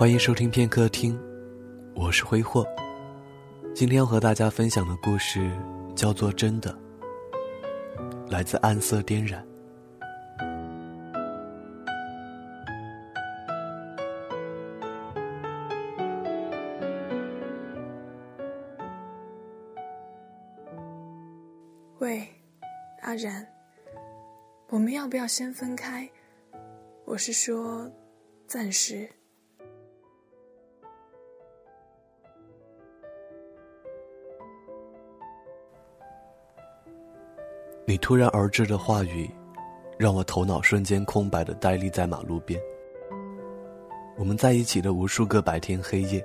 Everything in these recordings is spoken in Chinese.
欢迎收听片刻听，我是挥霍。今天要和大家分享的故事叫做《真的》，来自暗色颠染。喂，阿然，我们要不要先分开？我是说，暂时。你突然而至的话语，让我头脑瞬间空白的呆立在马路边。我们在一起的无数个白天黑夜，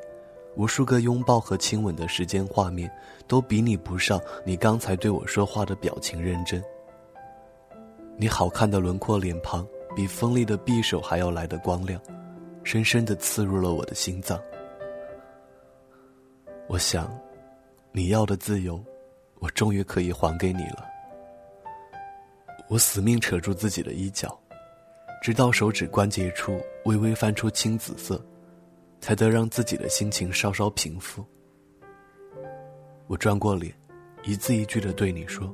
无数个拥抱和亲吻的时间画面，都比拟不上你刚才对我说话的表情认真。你好看的轮廓脸庞，比锋利的匕首还要来得光亮，深深的刺入了我的心脏。我想，你要的自由，我终于可以还给你了。我死命扯住自己的衣角，直到手指关节处微微泛出青紫色，才得让自己的心情稍稍平复。我转过脸，一字一句的对你说：“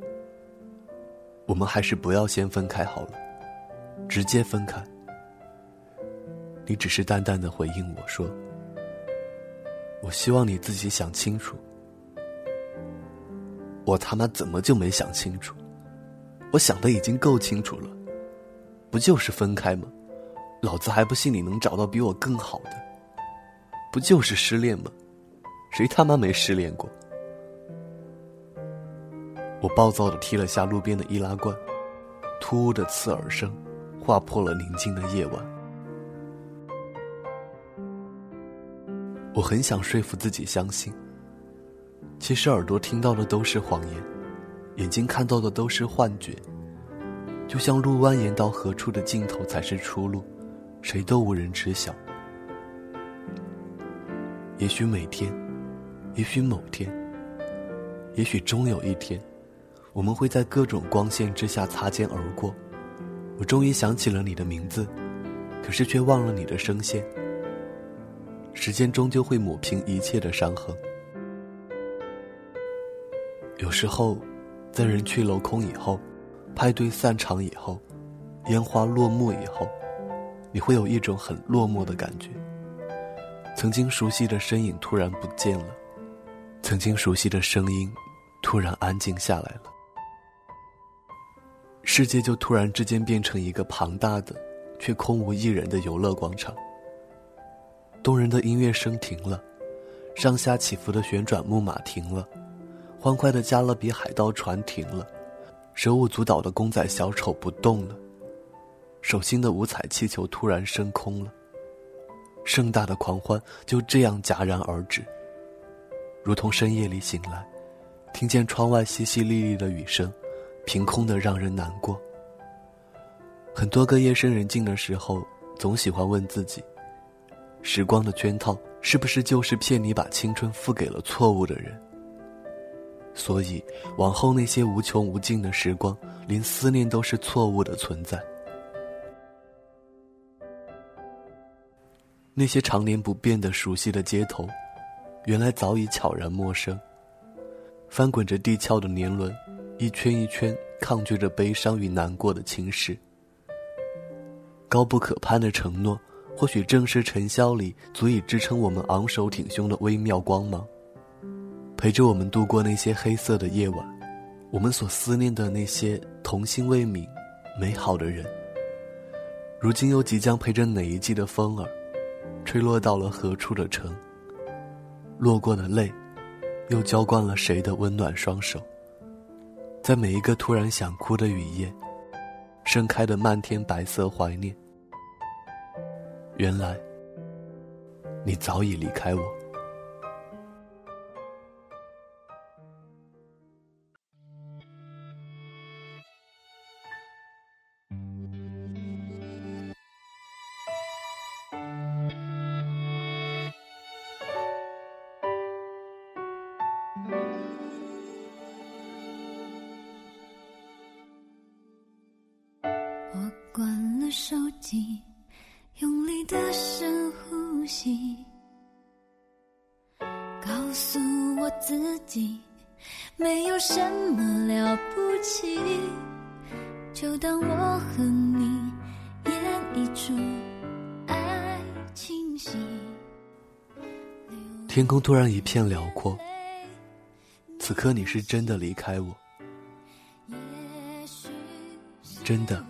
我们还是不要先分开好了，直接分开。”你只是淡淡的回应我说：“我希望你自己想清楚。”我他妈怎么就没想清楚？我想的已经够清楚了，不就是分开吗？老子还不信你能找到比我更好的。不就是失恋吗？谁他妈没失恋过？我暴躁的踢了下路边的易拉罐，突兀的刺耳声划破了宁静的夜晚。我很想说服自己相信，其实耳朵听到的都是谎言。眼睛看到的都是幻觉，就像路蜿蜒到何处的尽头才是出路，谁都无人知晓。也许每天，也许某天，也许终有一天，我们会在各种光线之下擦肩而过。我终于想起了你的名字，可是却忘了你的声线。时间终究会抹平一切的伤痕。有时候。在人去楼空以后，派对散场以后，烟花落幕以后，你会有一种很落寞的感觉。曾经熟悉的身影突然不见了，曾经熟悉的声音突然安静下来了，世界就突然之间变成一个庞大的却空无一人的游乐广场。动人的音乐声停了，上下起伏的旋转木马停了。欢快的加勒比海盗船停了，手舞足蹈的公仔小丑不动了，手心的五彩气球突然升空了。盛大的狂欢就这样戛然而止，如同深夜里醒来，听见窗外淅淅沥沥的雨声，凭空的让人难过。很多个夜深人静的时候，总喜欢问自己：时光的圈套是不是就是骗你把青春付给了错误的人？所以，往后那些无穷无尽的时光，连思念都是错误的存在。那些常年不变的熟悉的街头，原来早已悄然陌生。翻滚着地壳的年轮，一圈一圈抗拒着悲伤与难过的侵蚀。高不可攀的承诺，或许正是尘嚣里足以支撑我们昂首挺胸的微妙光芒。陪着我们度过那些黑色的夜晚，我们所思念的那些童心未泯、美好的人，如今又即将陪着哪一季的风儿，吹落到了何处的城？落过的泪，又浇灌了谁的温暖双手？在每一个突然想哭的雨夜，盛开的漫天白色怀念。原来，你早已离开我。手机，用力的深呼吸，告诉我自己，没有什么了不起，就当我和你演一出爱情戏。天空突然一片辽阔，此刻你是真的离开我，真的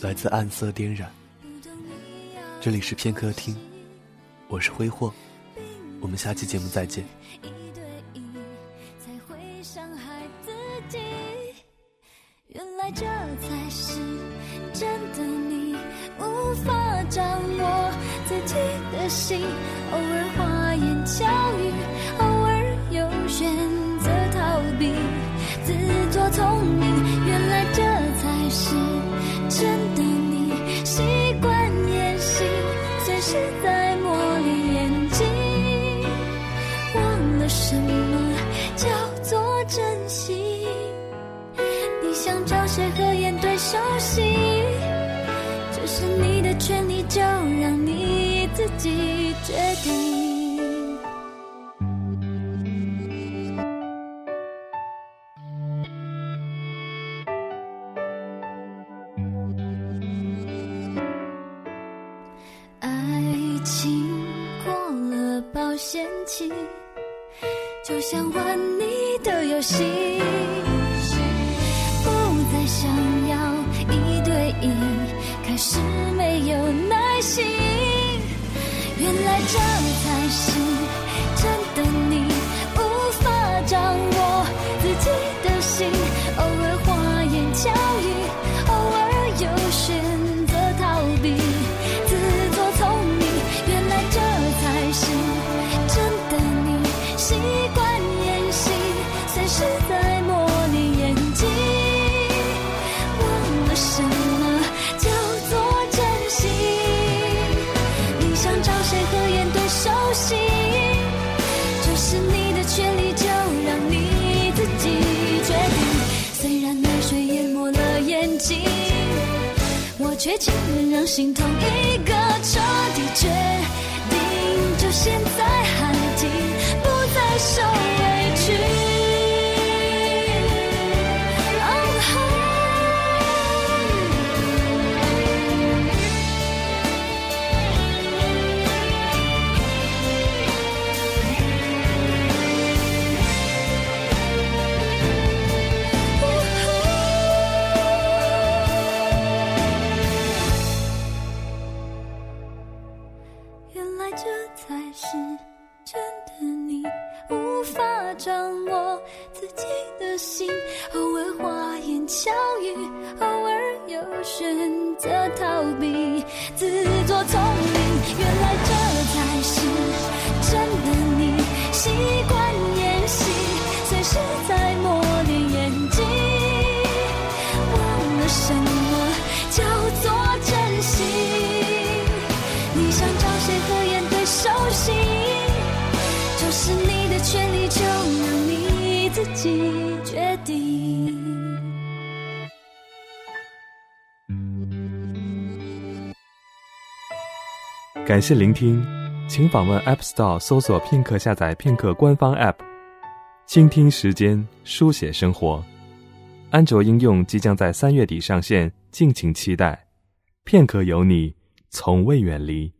来自暗色点染。这里是片刻听，我是挥霍，我们下期节目再见。一对一才会伤害自己，原来这才是真的你，无法掌握自己的心，偶尔花言巧语，偶尔又选择逃避，自作聪明，谁合眼对手戏？这是你的权利，就让你自己决定。爱情过了保鲜期。就像玩你的游戏，原来这才是真的你，却情愿让心痛一个彻底决定，就现在偶尔又选择逃避，自作聪明。原来这才是真的你，习惯演戏，随时在磨砺演技，忘了什么叫做珍惜。你想找谁合眼对手戏？这是你的权利，就让你自己决定。感谢聆听，请访问 App Store 搜索片刻下载片刻官方 App，倾听时间，书写生活。安卓应用即将在三月底上线，敬请期待。片刻有你，从未远离。